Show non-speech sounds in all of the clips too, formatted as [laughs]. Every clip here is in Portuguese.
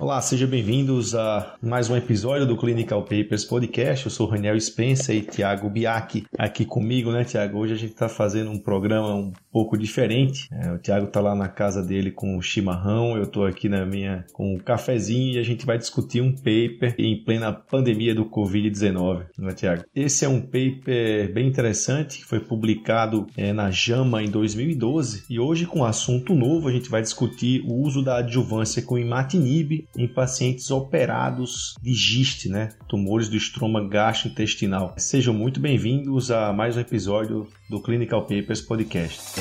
Olá, sejam bem-vindos a mais um episódio do Clinical Papers Podcast. Eu sou Raniel Spencer e Thiago Biaki aqui comigo, né, Thiago? Hoje a gente está fazendo um programa um pouco diferente. É, o Thiago está lá na casa dele com o chimarrão, eu estou aqui na minha com o cafezinho e a gente vai discutir um paper em plena pandemia do Covid-19, não é, Thiago? Esse é um paper bem interessante que foi publicado é, na JAMA em 2012 e hoje com um assunto novo a gente vai discutir o uso da adjuvância com imatinib em pacientes operados de GIST, né? Tumores do estroma gastrointestinal. Sejam muito bem-vindos a mais um episódio do Clinical Papers Podcast.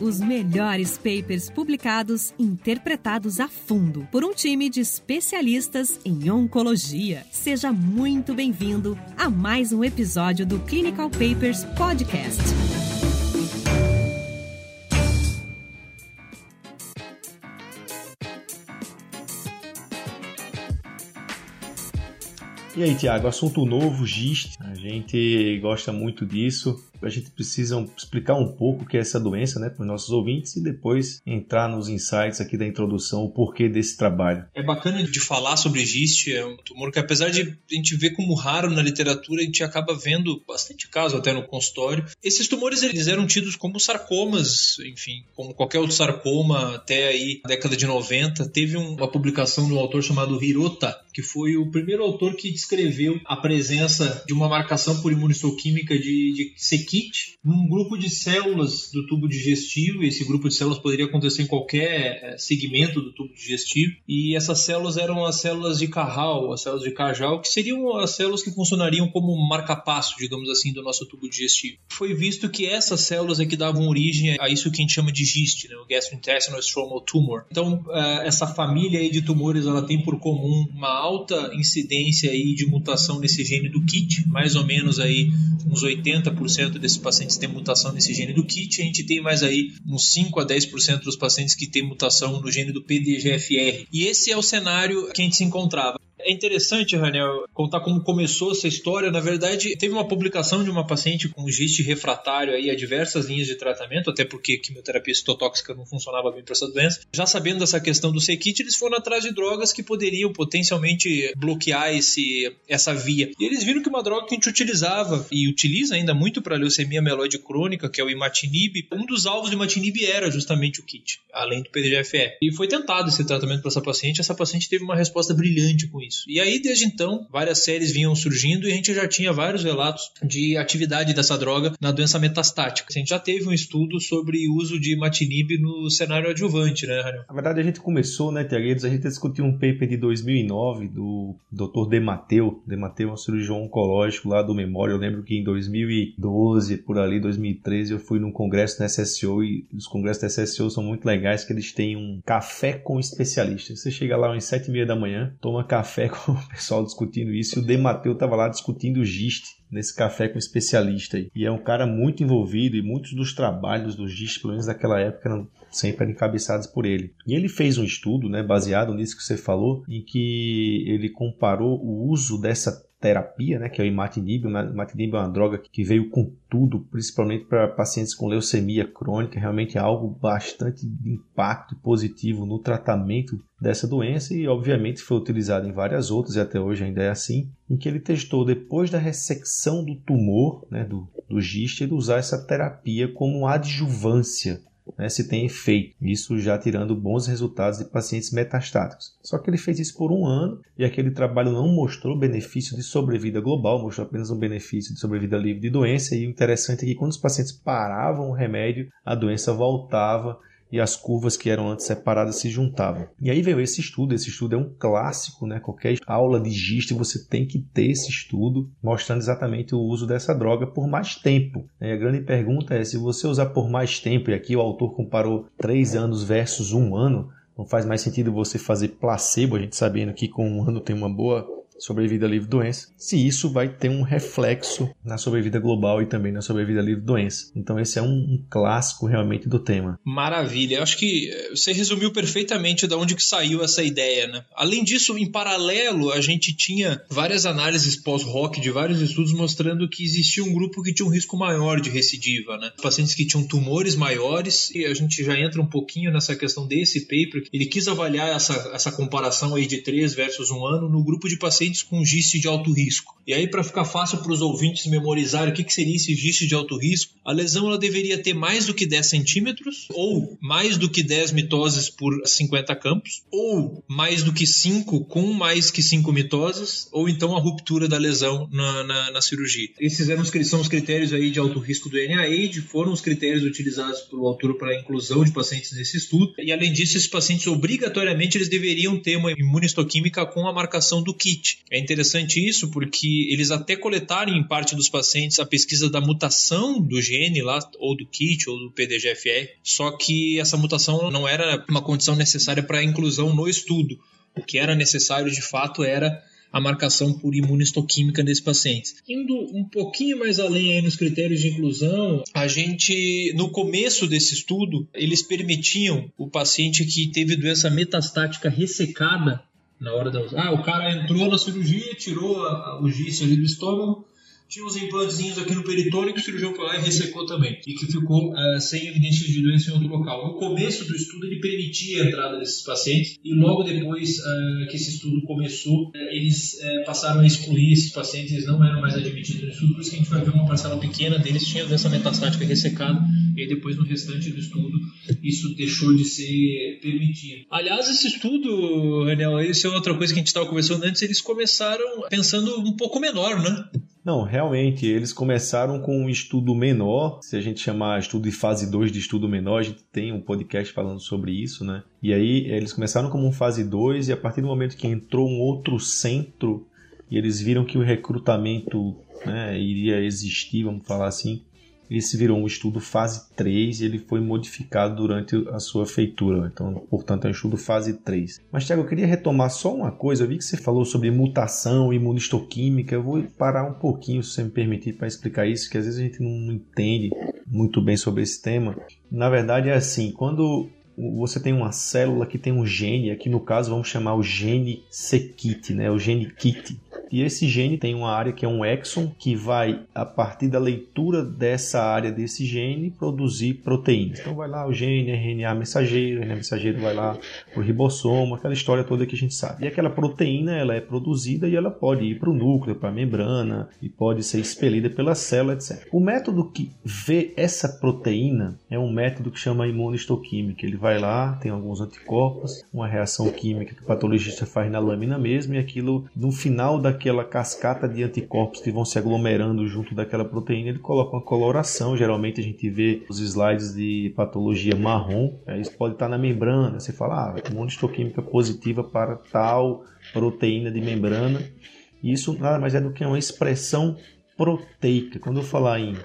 Os melhores papers publicados interpretados a fundo por um time de especialistas em oncologia. Seja muito bem-vindo a mais um episódio do Clinical Papers Podcast. E aí, Tiago, assunto novo, GIST. Gente gosta muito disso a gente precisa explicar um pouco o que é essa doença, né, para os nossos ouvintes e depois entrar nos insights aqui da introdução, o porquê desse trabalho. É bacana de falar sobre GIST, é um tumor que apesar de a gente ver como raro na literatura, a gente acaba vendo bastante caso até no consultório. Esses tumores eles eram tidos como sarcomas, enfim, como qualquer outro sarcoma até aí na década de 90. Teve uma publicação de um autor chamado Hirota, que foi o primeiro autor que descreveu a presença de uma marcação por imunistoquímica de, de kit num grupo de células do tubo digestivo. Esse grupo de células poderia acontecer em qualquer eh, segmento do tubo digestivo. E essas células eram as células de Cajal, as células de Cajal, que seriam as células que funcionariam como marca-passo, digamos assim, do nosso tubo digestivo. Foi visto que essas células é que davam origem a isso que a gente chama de GIST, né, o Gastrointestinal Stromal Tumor. Então, eh, essa família aí de tumores ela tem por comum uma alta incidência aí de mutação nesse gene do KIT, mais ou menos aí uns 80% desses pacientes têm mutação nesse gene do KIT, a gente tem mais aí uns 5 a 10% dos pacientes que têm mutação no gene do PDGFR. E esse é o cenário que a gente se encontrava. É interessante, Raniel, contar como começou essa história. Na verdade, teve uma publicação de uma paciente com giste refratário aí a diversas linhas de tratamento, até porque quimioterapia citotóxica não funcionava bem para essa doença. Já sabendo dessa questão do C-kit, eles foram atrás de drogas que poderiam potencialmente bloquear esse, essa via. E eles viram que uma droga que a gente utilizava e utiliza ainda muito para leucemia mieloide crônica, que é o imatinib, um dos alvos do imatinib era justamente o kit, além do PDGFR. E foi tentado esse tratamento para essa paciente, essa paciente teve uma resposta brilhante com isso isso. E aí, desde então, várias séries vinham surgindo e a gente já tinha vários relatos de atividade dessa droga na doença metastática. A gente já teve um estudo sobre o uso de imatinib no cenário adjuvante, né, Raniel? Na verdade, a gente começou, né, Tiaguedos, a gente discutiu um paper de 2009 do Dr. Demateu. Demateu é um cirurgião oncológico lá do Memória. Eu lembro que em 2012, por ali, 2013, eu fui num congresso da SSO e os congressos da SSO são muito legais que eles têm um café com especialistas. Você chega lá às sete e meia da manhã, toma café com o pessoal discutindo isso e o Demateu estava lá discutindo o GIST nesse café com especialista aí. E é um cara muito envolvido e muitos dos trabalhos do GIST, pelo menos daquela época, eram sempre encabeçados por ele. E ele fez um estudo, né, baseado nisso que você falou, em que ele comparou o uso dessa terapia, né, que é o imatinib. O imatinib é uma droga que veio com tudo, principalmente para pacientes com leucemia crônica, realmente é algo bastante de impacto positivo no tratamento dessa doença e obviamente foi utilizado em várias outras e até hoje ainda é assim, em que ele testou depois da ressecção do tumor, né, do, do giste, ele usar essa terapia como adjuvância né, se tem efeito. Isso já tirando bons resultados de pacientes metastáticos. Só que ele fez isso por um ano e aquele trabalho não mostrou benefício de sobrevida global, mostrou apenas um benefício de sobrevida livre de doença. E o interessante é que quando os pacientes paravam o remédio, a doença voltava e as curvas que eram antes separadas se juntavam. E aí veio esse estudo, esse estudo é um clássico, né? Qualquer aula de GIST você tem que ter esse estudo mostrando exatamente o uso dessa droga por mais tempo. E a grande pergunta é se você usar por mais tempo, e aqui o autor comparou três anos versus um ano, não faz mais sentido você fazer placebo, a gente sabendo que com um ano tem uma boa sobrevida livre doença, se isso vai ter um reflexo na sobrevida global e também na sobrevida livre doença. Então esse é um, um clássico realmente do tema. Maravilha. Eu acho que eh, você resumiu perfeitamente de onde que saiu essa ideia, né? Além disso, em paralelo, a gente tinha várias análises pós-rock de vários estudos mostrando que existia um grupo que tinha um risco maior de recidiva, né? Pacientes que tinham tumores maiores, e a gente já entra um pouquinho nessa questão desse paper. Ele quis avaliar essa, essa comparação aí de 3 versus 1 ano no grupo de pacientes com GIST de alto risco. E aí, para ficar fácil para os ouvintes memorizarem o que, que seria esse GIST de alto risco, a lesão ela deveria ter mais do que 10 centímetros, ou mais do que 10 mitoses por 50 campos, ou mais do que 5 com mais que 5 mitoses, ou então a ruptura da lesão na, na, na cirurgia. Esses eram os, são os critérios aí de alto risco do NIH, foram os critérios utilizados pelo autor para a inclusão de pacientes nesse estudo. E além disso, esses pacientes obrigatoriamente eles deveriam ter uma imunistoquímica com a marcação do kit. É interessante isso porque eles até coletaram em parte dos pacientes a pesquisa da mutação do gene lá, ou do kit, ou do PDGFR, só que essa mutação não era uma condição necessária para a inclusão no estudo. O que era necessário de fato era a marcação por imunistoquímica nesses pacientes. Indo um pouquinho mais além nos critérios de inclusão, a gente, no começo desse estudo, eles permitiam o paciente que teve doença metastática ressecada na hora da. Ah, o cara entrou na cirurgia, tirou o giz ali do estômago, tinha uns implantezinhos aqui no peritônio que o cirurgião foi lá e ressecou também, e que ficou uh, sem evidências de doença em outro local. No começo do estudo, ele permitia a entrada desses pacientes, e logo depois uh, que esse estudo começou, uh, eles passaram a excluir esses pacientes, eles não eram mais admitidos no estudo, por isso que a gente vai ver uma parcela pequena deles. Tinha doença metastática ressecada, e aí depois no restante do estudo isso deixou de ser permitido. Aliás, esse estudo, Renel, isso é outra coisa que a gente estava conversando antes, eles começaram pensando um pouco menor, né? Não, realmente, eles começaram com um estudo menor, se a gente chamar estudo de fase 2 de estudo menor, a gente tem um podcast falando sobre isso, né? E aí eles começaram como um fase 2 e a partir do momento que entrou um outro centro e eles viram que o recrutamento né, iria existir, vamos falar assim, esse virou um estudo fase 3 e ele foi modificado durante a sua feitura. Então, portanto, é um estudo fase 3. Mas, Tiago, eu queria retomar só uma coisa. Eu vi que você falou sobre mutação, imunistoquímica. Eu vou parar um pouquinho, se você me permitir, para explicar isso, que às vezes a gente não entende muito bem sobre esse tema. Na verdade, é assim: quando você tem uma célula que tem um gene, aqui no caso vamos chamar o gene C-KIT, né? o gene KIT. E esse gene tem uma área que é um exon que vai, a partir da leitura dessa área desse gene, produzir proteínas. Então vai lá o gene RNA mensageiro, RNA mensageiro vai lá o ribossomo, aquela história toda que a gente sabe. E aquela proteína ela é produzida e ela pode ir para o núcleo, para a membrana e pode ser expelida pela célula, etc. O método que vê essa proteína é um método que chama imunistoquímica. Ele vai lá, tem alguns anticorpos, uma reação química que o patologista faz na lâmina mesmo e aquilo no final da aquela cascata de anticorpos que vão se aglomerando junto daquela proteína, ele coloca uma coloração. Geralmente a gente vê os slides de patologia marrom, é, isso pode estar na membrana. Você fala, ah, imunistoquímica positiva para tal proteína de membrana. Isso nada mais é do que uma expressão proteica. Quando eu falar em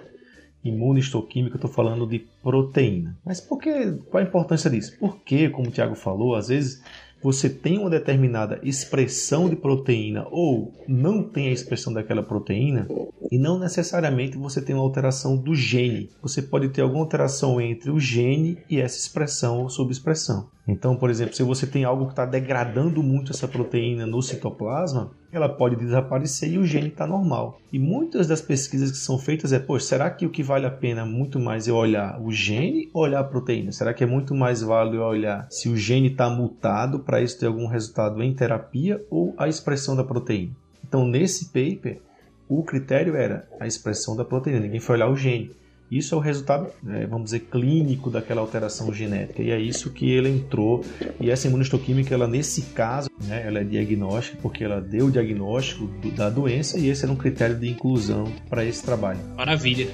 imunistoquímica, eu estou falando de proteína. Mas por que, qual a importância disso? Porque, como o Tiago falou, às vezes você tem uma determinada expressão de proteína ou não tem a expressão daquela proteína, e não necessariamente você tem uma alteração do gene. Você pode ter alguma alteração entre o gene e essa expressão ou subexpressão. Então, por exemplo, se você tem algo que está degradando muito essa proteína no citoplasma, ela pode desaparecer e o gene está normal. E muitas das pesquisas que são feitas é, pô, será que o que vale a pena muito mais é olhar o gene ou olhar a proteína? Será que é muito mais válido olhar se o gene está mutado para isso ter algum resultado em terapia ou a expressão da proteína? Então, nesse paper, o critério era a expressão da proteína, ninguém foi olhar o gene. Isso é o resultado, né, vamos dizer, clínico daquela alteração genética. E é isso que ele entrou. E essa imunistoquímica, ela nesse caso, né, ela é diagnóstica porque ela deu o diagnóstico do, da doença e esse era um critério de inclusão para esse trabalho. Maravilha.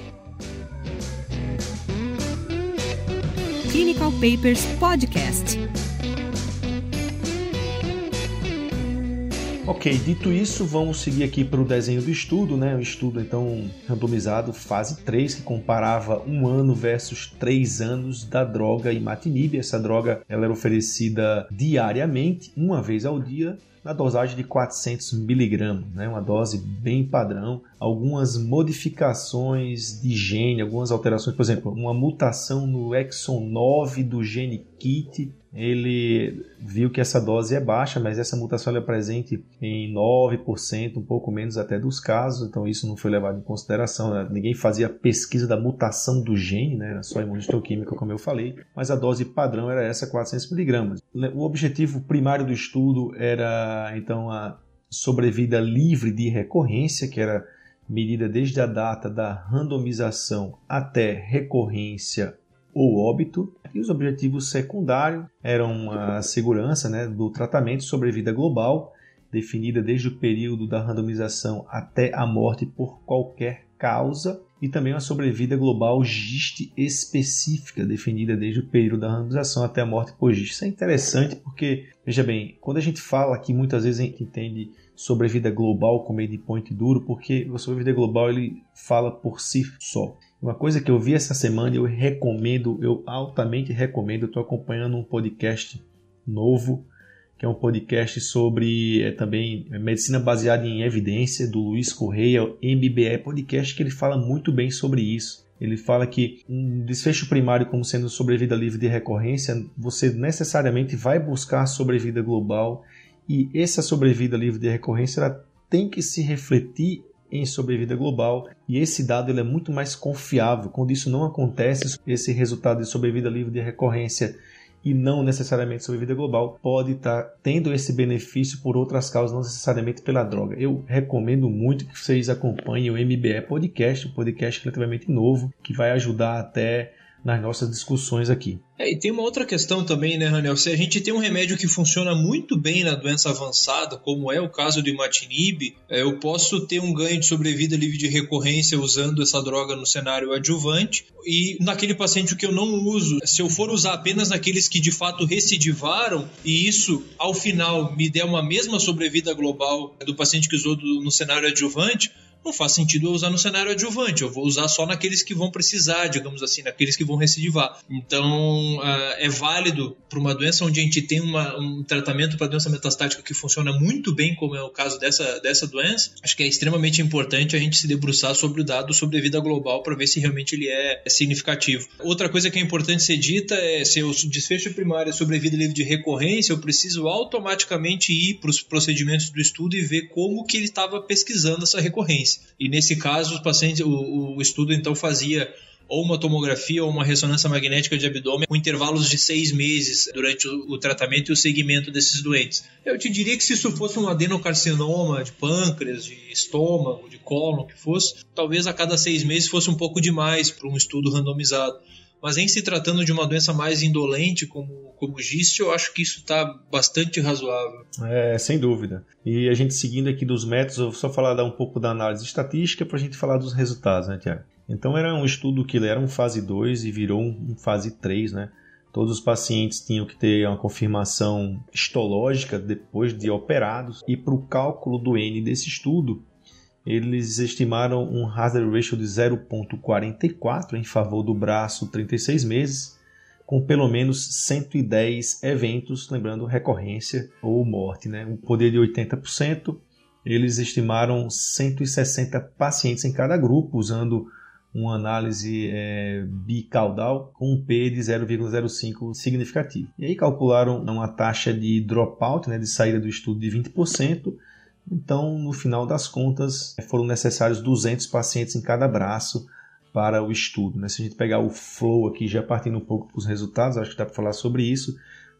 Clinical Papers Podcast. Ok, dito isso, vamos seguir aqui para o desenho do estudo, né? O estudo então randomizado, fase 3, que comparava um ano versus três anos da droga imatinib. Essa droga ela era oferecida diariamente, uma vez ao dia, na dosagem de 400 miligramas, né? uma dose bem padrão. Algumas modificações de gene, algumas alterações, por exemplo, uma mutação no exon 9 do gene KIT ele viu que essa dose é baixa, mas essa mutação é presente em 9%, um pouco menos até dos casos, então isso não foi levado em consideração. Né? Ninguém fazia pesquisa da mutação do gene, né? era só imunistoquímica, como eu falei, mas a dose padrão era essa, 400mg. O objetivo primário do estudo era, então, a sobrevida livre de recorrência, que era medida desde a data da randomização até recorrência ou óbito. E os objetivos secundários eram a segurança né, do tratamento sobre vida global, definida desde o período da randomização até a morte por qualquer causa, e também uma sobrevida global GIST específica, definida desde o período da randomização até a morte por GIST. Isso é interessante porque, veja bem, quando a gente fala aqui, muitas vezes a gente entende sobrevida global como endpoint duro, porque o sobrevida global ele fala por si só. Uma coisa que eu vi essa semana e eu recomendo, eu altamente recomendo, estou acompanhando um podcast novo, que é um podcast sobre é, também medicina baseada em evidência, do Luiz Correia, MBE Podcast, que ele fala muito bem sobre isso. Ele fala que um desfecho primário como sendo sobrevida livre de recorrência, você necessariamente vai buscar sobrevida global e essa sobrevida livre de recorrência ela tem que se refletir em sobrevida global e esse dado ele é muito mais confiável. Quando isso não acontece, esse resultado de sobrevida livre de recorrência e não necessariamente sobrevida global pode estar tá tendo esse benefício por outras causas, não necessariamente pela droga. Eu recomendo muito que vocês acompanhem o MBE Podcast, um podcast relativamente novo que vai ajudar até nas nossas discussões aqui. É, e tem uma outra questão também, né, Raniel? Se a gente tem um remédio que funciona muito bem na doença avançada, como é o caso do imatinib, é, eu posso ter um ganho de sobrevida livre de recorrência usando essa droga no cenário adjuvante. E naquele paciente que eu não uso, se eu for usar apenas naqueles que de fato recidivaram, e isso ao final me der uma mesma sobrevida global do paciente que usou do, no cenário adjuvante, não faz sentido eu usar no cenário adjuvante. Eu vou usar só naqueles que vão precisar, digamos assim, naqueles que vão recidivar. Então, uh, é válido para uma doença onde a gente tem uma, um tratamento para doença metastática que funciona muito bem, como é o caso dessa, dessa doença. Acho que é extremamente importante a gente se debruçar sobre o dado sobre a vida global para ver se realmente ele é, é significativo. Outra coisa que é importante ser dita é se o desfecho primário é sobre a vida livre de recorrência, eu preciso automaticamente ir para os procedimentos do estudo e ver como que ele estava pesquisando essa recorrência. E nesse caso, os pacientes, o, o estudo então fazia ou uma tomografia ou uma ressonância magnética de abdômen com intervalos de seis meses durante o, o, tratamento e o segmento desses doentes. Eu te diria que se isso fosse um adenocarcinoma de pâncreas, de estômago, de cólon, que fosse, talvez a cada seis meses fosse um pouco demais para um estudo randomizado. Mas em se tratando de uma doença mais indolente como, como GIST, eu acho que isso está bastante razoável. É, sem dúvida. E a gente seguindo aqui dos métodos, eu vou só falar um pouco da análise estatística para a gente falar dos resultados, né, Tiago? Então era um estudo que era um fase 2 e virou um fase 3, né? Todos os pacientes tinham que ter uma confirmação histológica depois de operados e para o cálculo do N desse estudo, eles estimaram um hazard ratio de 0,44 em favor do braço 36 meses, com pelo menos 110 eventos, lembrando recorrência ou morte, né? um poder de 80%. Eles estimaram 160 pacientes em cada grupo, usando uma análise é, bicaudal com um P de 0,05 significativo. E aí calcularam uma taxa de dropout, né, de saída do estudo de 20%, então, no final das contas, foram necessários 200 pacientes em cada braço para o estudo. Né? Se a gente pegar o flow aqui, já partindo um pouco para os resultados, acho que dá para falar sobre isso.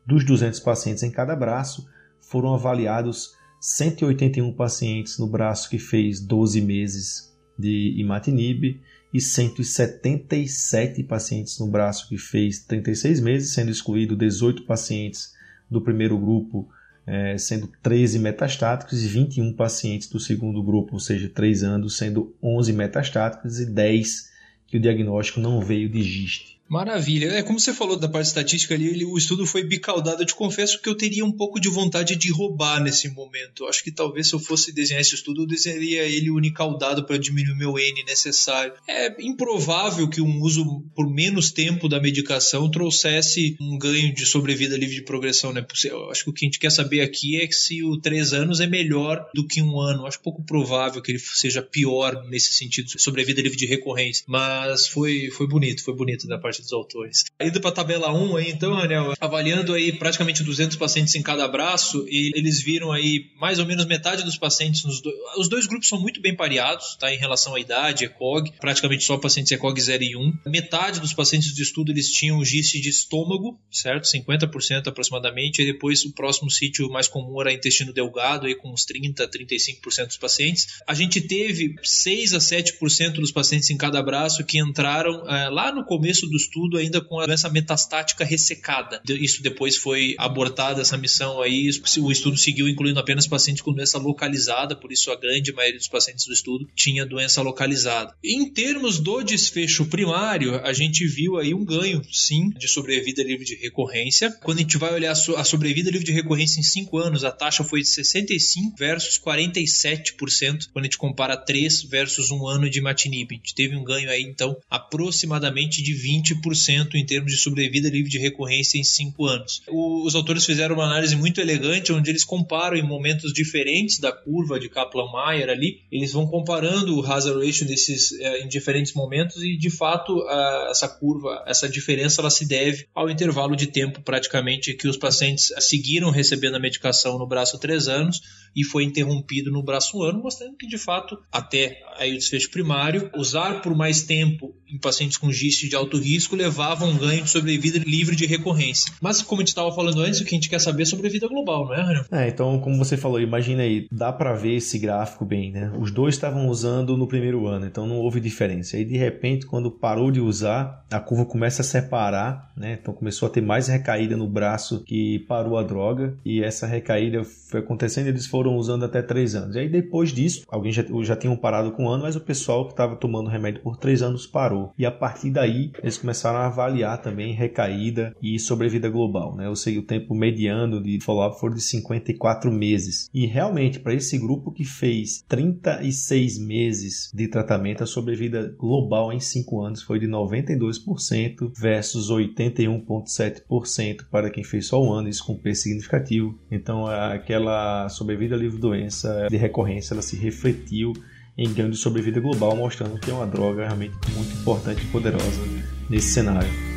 Dos 200 pacientes em cada braço, foram avaliados 181 pacientes no braço que fez 12 meses de imatinib e 177 pacientes no braço que fez 36 meses, sendo excluído 18 pacientes do primeiro grupo é, sendo 13 metastáticos e 21 pacientes do segundo grupo, ou seja, 3 anos, sendo 11 metastáticos e 10 que o diagnóstico não veio de GIST. Maravilha. É como você falou da parte estatística ali, ele, o estudo foi bicaudado. Eu te confesso que eu teria um pouco de vontade de roubar nesse momento. Acho que talvez se eu fosse desenhar esse estudo, eu desenharia ele unicaudado para diminuir meu N necessário. É improvável que um uso por menos tempo da medicação trouxesse um ganho de sobrevida livre de progressão, né? Eu acho que o que a gente quer saber aqui é se o 3 anos é melhor do que um ano. Acho pouco provável que ele seja pior nesse sentido, sobrevida livre de recorrência. Mas foi, foi bonito, foi bonito da parte dos autores. Indo para a tabela 1 aí, então, Anel, avaliando aí praticamente 200 pacientes em cada braço, e eles viram aí mais ou menos metade dos pacientes nos. Os dois grupos são muito bem pareados, tá? Em relação à idade, ECOG, praticamente só pacientes ECOG 0 e 1. Metade dos pacientes do estudo eles tinham GIST de estômago, certo? 50% aproximadamente, e depois o próximo sítio mais comum era intestino delgado, aí com uns 30, 35% dos pacientes. A gente teve 6 a 7% dos pacientes em cada braço que entraram é, lá no começo do estudo ainda com a doença metastática ressecada. Isso depois foi abortada essa missão aí, o estudo seguiu incluindo apenas pacientes com doença localizada, por isso a grande maioria dos pacientes do estudo tinha doença localizada. Em termos do desfecho primário, a gente viu aí um ganho, sim, de sobrevida livre de recorrência. Quando a gente vai olhar a sobrevida livre de recorrência em 5 anos, a taxa foi de 65 versus 47% quando a gente compara 3 versus 1 ano de imatinib. A gente teve um ganho aí, então, aproximadamente de 20% em termos de sobrevida livre de recorrência em 5 anos. O, os autores fizeram uma análise muito elegante, onde eles comparam em momentos diferentes da curva de Kaplan-Meier ali, eles vão comparando o hazard ratio desses eh, em diferentes momentos e, de fato, a, essa curva, essa diferença, ela se deve ao intervalo de tempo praticamente que os pacientes seguiram recebendo a medicação no braço 3 anos e foi interrompido no braço 1 ano, mostrando que, de fato, até aí o desfecho primário, usar por mais tempo em pacientes com GIST de alto risco levava um ganho de sobrevida livre de recorrência. Mas, como a gente estava falando antes, o que a gente quer saber é sobrevida global, não é, Raniel? É, então, como você falou, imagina aí, dá para ver esse gráfico bem, né? Os dois estavam usando no primeiro ano, então não houve diferença. Aí, de repente, quando parou de usar, a curva começa a separar, né? Então começou a ter mais recaída no braço que parou a droga, e essa recaída foi acontecendo eles foram usando até três anos. E aí, depois disso, alguém já, já parado com um ano, mas o pessoal que estava tomando remédio por três anos parou. E a partir daí, eles começaram a avaliar também recaída e sobrevida global, né? Eu sei o tempo mediano de follow-up foi de 54 meses. E realmente, para esse grupo que fez 36 meses de tratamento, a sobrevida global em 5 anos foi de 92% versus 81,7% para quem fez só um ano, isso com peso significativo. Então, aquela sobrevida livre doença de recorrência, ela se refletiu em ganho de sobrevida global, mostrando que é uma droga realmente muito importante e poderosa nesse cenário.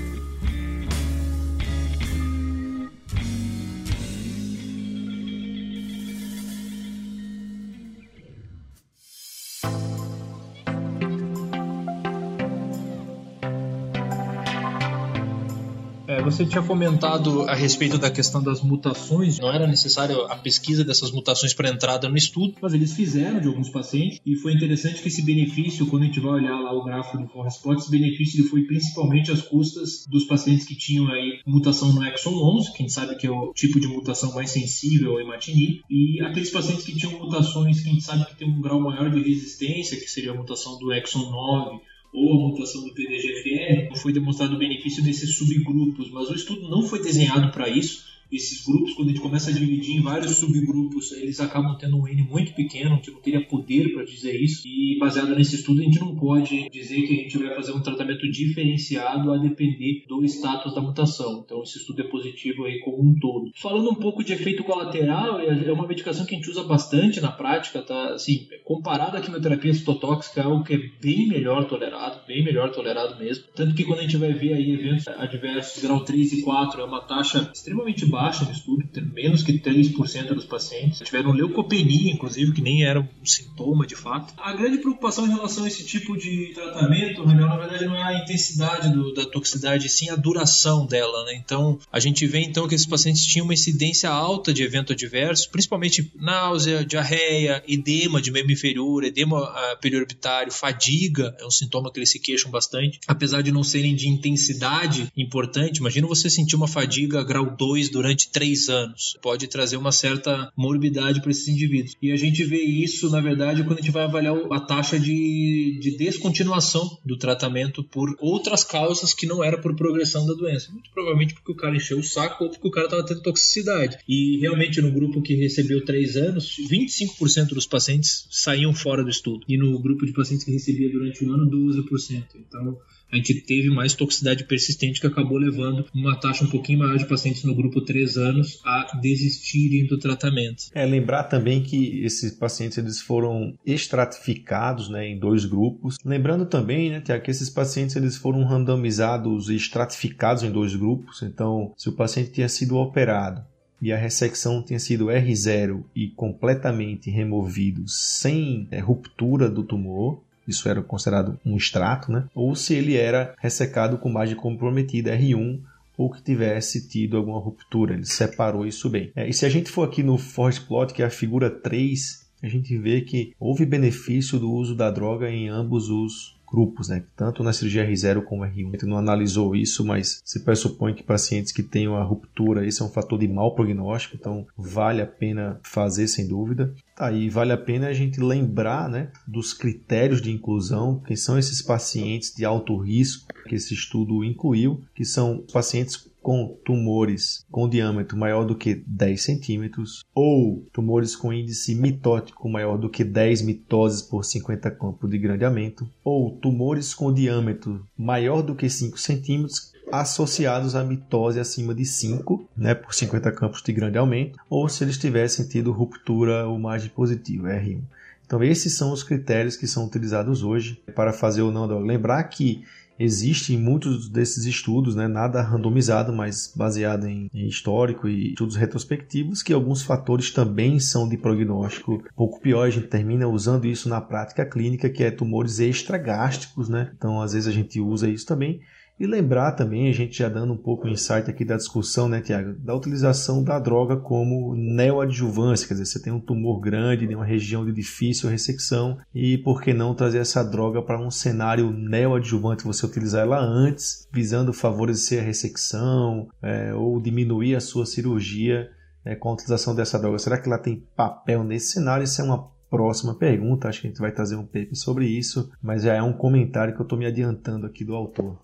Você tinha comentado a respeito da questão das mutações, não era necessário a pesquisa dessas mutações para entrada no estudo, mas eles fizeram de alguns pacientes e foi interessante que esse benefício, quando a gente vai olhar lá o gráfico do Forrespot, esse benefício foi principalmente às custas dos pacientes que tinham aí mutação no exon 11, que a gente sabe que é o tipo de mutação mais sensível ao imatinib, e aqueles pacientes que tinham mutações que a gente sabe que tem um grau maior de resistência, que seria a mutação do exon 9 ou a mutação do PDGFR, foi demonstrado o benefício desses subgrupos, mas o estudo não foi desenhado para isso esses grupos, quando a gente começa a dividir em vários subgrupos, eles acabam tendo um N muito pequeno, a gente não teria poder para dizer isso. E baseado nesse estudo, a gente não pode dizer que a gente vai fazer um tratamento diferenciado a depender do status da mutação. Então, esse estudo é positivo aí como um todo. Falando um pouco de efeito colateral, é, é uma medicação que a gente usa bastante na prática, tá? Assim, comparado à quimioterapia citotóxica, é algo que é bem melhor tolerado, bem melhor tolerado mesmo. Tanto que quando a gente vai ver aí eventos adversos grau 3 e 4, é uma taxa extremamente baixa baixa no estudo, menos que 3% dos pacientes tiveram leucopenia, inclusive, que nem era um sintoma de fato. A grande preocupação em relação a esse tipo de tratamento, na verdade não é a intensidade do, da toxicidade, sim a duração dela. Né? Então, a gente vê então que esses pacientes tinham uma incidência alta de evento adverso, principalmente náusea, diarreia, edema de membro inferior, edema uh, periorbitário, fadiga, é um sintoma que eles se queixam bastante, apesar de não serem de intensidade importante. Imagina você sentir uma fadiga grau 2 durante durante três anos. Pode trazer uma certa morbidade para esses indivíduos. E a gente vê isso, na verdade, quando a gente vai avaliar a taxa de, de descontinuação do tratamento por outras causas que não era por progressão da doença. Muito provavelmente porque o cara encheu o saco ou porque o cara estava tendo toxicidade. E realmente no grupo que recebeu três anos, 25% dos pacientes saíam fora do estudo. E no grupo de pacientes que recebia durante um ano, 12%. Então, a gente teve mais toxicidade persistente que acabou levando uma taxa um pouquinho maior de pacientes no grupo 3 anos a desistirem do tratamento. É lembrar também que esses pacientes eles foram estratificados né, em dois grupos. Lembrando também né, que esses pacientes eles foram randomizados e estratificados em dois grupos. Então, se o paciente tinha sido operado e a ressecção tinha sido R0 e completamente removido sem é, ruptura do tumor, isso era considerado um extrato, né? ou se ele era ressecado com margem comprometida R1 ou que tivesse tido alguma ruptura. Ele separou isso bem. É, e se a gente for aqui no force plot, que é a figura 3, a gente vê que houve benefício do uso da droga em ambos os grupos, né? tanto na cirurgia R0 como R1. A gente não analisou isso, mas se pressupõe que pacientes que tenham a ruptura, esse é um fator de mau prognóstico, então vale a pena fazer sem dúvida. Aí tá, vale a pena a gente lembrar né, dos critérios de inclusão, quem são esses pacientes de alto risco que esse estudo incluiu, que são pacientes com tumores com diâmetro maior do que 10 centímetros ou tumores com índice mitótico maior do que 10 mitoses por 50 campos de grandeamento ou tumores com diâmetro maior do que 5 centímetros associados à mitose acima de 5, né, por 50 campos de grande aumento, ou se eles tivessem tido ruptura ou margem positiva, R1. Então esses são os critérios que são utilizados hoje para fazer ou não. Lembrar que Existe em muitos desses estudos, né, nada randomizado, mas baseado em, em, histórico e estudos retrospectivos, que alguns fatores também são de prognóstico um pouco pior. A gente termina usando isso na prática clínica, que é tumores extragástricos, né? Então, às vezes a gente usa isso também. E lembrar também, a gente já dando um pouco o insight aqui da discussão, né, Tiago, da utilização da droga como neoadjuvância, quer dizer, você tem um tumor grande em uma região de difícil ressecção e por que não trazer essa droga para um cenário neoadjuvante, você utilizar ela antes, visando favorecer a ressecção é, ou diminuir a sua cirurgia é, com a utilização dessa droga. Será que ela tem papel nesse cenário? Isso é uma próxima pergunta, acho que a gente vai trazer um paper sobre isso, mas já é um comentário que eu estou me adiantando aqui do autor.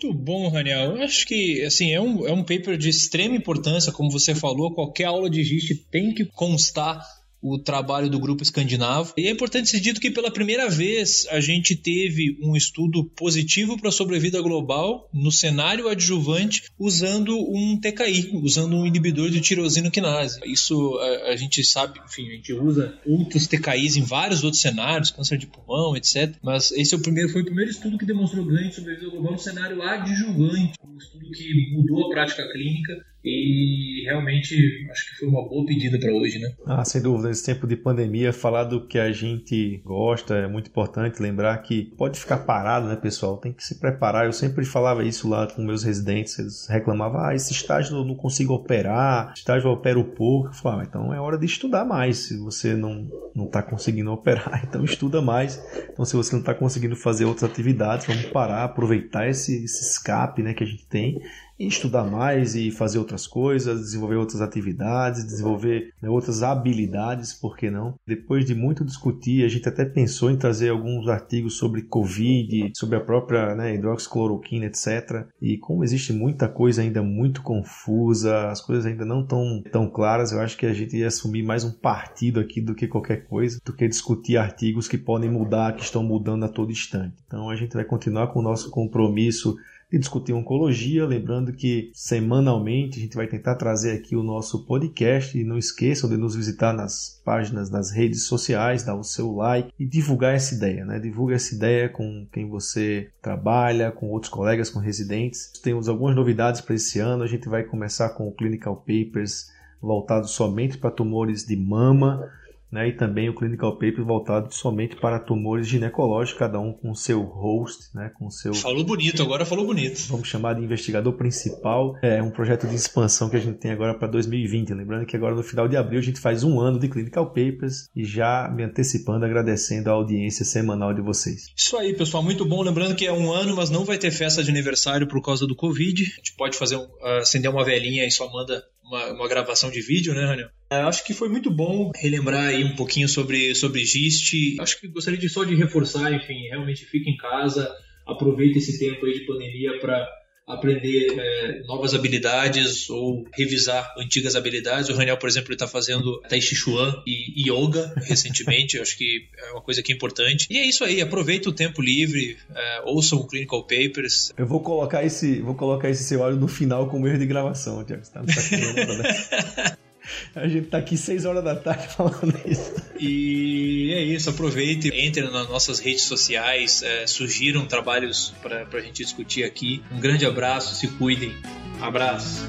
Muito bom, Raniel. Eu acho que assim, é um, é um paper de extrema importância, como você falou, qualquer aula de GIST tem que constar o trabalho do grupo escandinavo. E é importante ser dito que pela primeira vez a gente teve um estudo positivo para a sobrevida global no cenário adjuvante usando um TKI, usando um inibidor de tirosina quinase. Isso a, a, gente sabe, enfim, a gente usa outros TKIs em vários outros cenários, câncer de pulmão, etc. Mas esse é o primeiro, foi o primeiro estudo que demonstrou ganho de sobrevida global no cenário adjuvante, um estudo que mudou a prática clínica e realmente acho que foi uma boa pedida para hoje, né? Ah, sem dúvida. Nesse tempo de pandemia, falar do que a gente gosta é muito importante. Lembrar que pode ficar parado, né, pessoal? Tem que se preparar. Eu sempre falava isso lá com meus residentes. Eles reclamavam: ah, esse estágio eu não consigo operar, estágio eu opero pouco. Eu falava, ah, então é hora de estudar mais. Se você não não está conseguindo operar, [laughs] então estuda mais. Então, se você não está conseguindo fazer outras atividades, vamos parar, aproveitar esse, esse escape né, que a gente tem estudar mais e fazer outras coisas, desenvolver outras atividades, desenvolver né, outras habilidades, por que não? Depois de muito discutir, a gente até pensou em trazer alguns artigos sobre Covid, sobre a própria né, hidroxicloroquina, etc. E como existe muita coisa ainda muito confusa, as coisas ainda não estão tão claras, eu acho que a gente ia assumir mais um partido aqui do que qualquer coisa, do que discutir artigos que podem mudar, que estão mudando a todo instante. Então a gente vai continuar com o nosso compromisso de discutir oncologia. Lembrando que semanalmente a gente vai tentar trazer aqui o nosso podcast. E não esqueçam de nos visitar nas páginas das redes sociais, dar o seu like e divulgar essa ideia. Né? Divulga essa ideia com quem você trabalha, com outros colegas, com residentes. Temos algumas novidades para esse ano. A gente vai começar com o Clinical Papers voltado somente para tumores de mama né, e também o clinical paper voltado somente para tumores ginecológicos, cada um com seu host, né, com seu. Falou bonito, agora falou bonito. Vamos chamar de investigador principal. É um projeto de expansão que a gente tem agora para 2020. Lembrando que agora no final de abril a gente faz um ano de clinical papers e já me antecipando, agradecendo a audiência semanal de vocês. Isso aí, pessoal, muito bom. Lembrando que é um ano, mas não vai ter festa de aniversário por causa do Covid. A gente pode fazer um, acender uma velhinha e só manda uma, uma gravação de vídeo, né, Raniel? É, acho que foi muito bom relembrar aí um pouquinho sobre, sobre GIST. Acho que gostaria de só de reforçar, enfim, realmente fique em casa, aproveite esse tempo aí de pandemia para aprender é, novas habilidades ou revisar antigas habilidades. O Raniel, por exemplo, está fazendo Tai Chi Chuan e Yoga recentemente, acho que é uma coisa que é importante. E é isso aí, aproveita o tempo livre, é, ouçam Clinical Papers. Eu vou colocar esse, vou colocar esse seu áudio no final como erro de gravação, Tiago. Você tá né? [laughs] A gente tá aqui 6 horas da tarde [laughs] falando isso. E é isso, aproveite, entre nas nossas redes sociais, é, surgiram trabalhos para a gente discutir aqui. Um grande abraço, se cuidem. Abraço.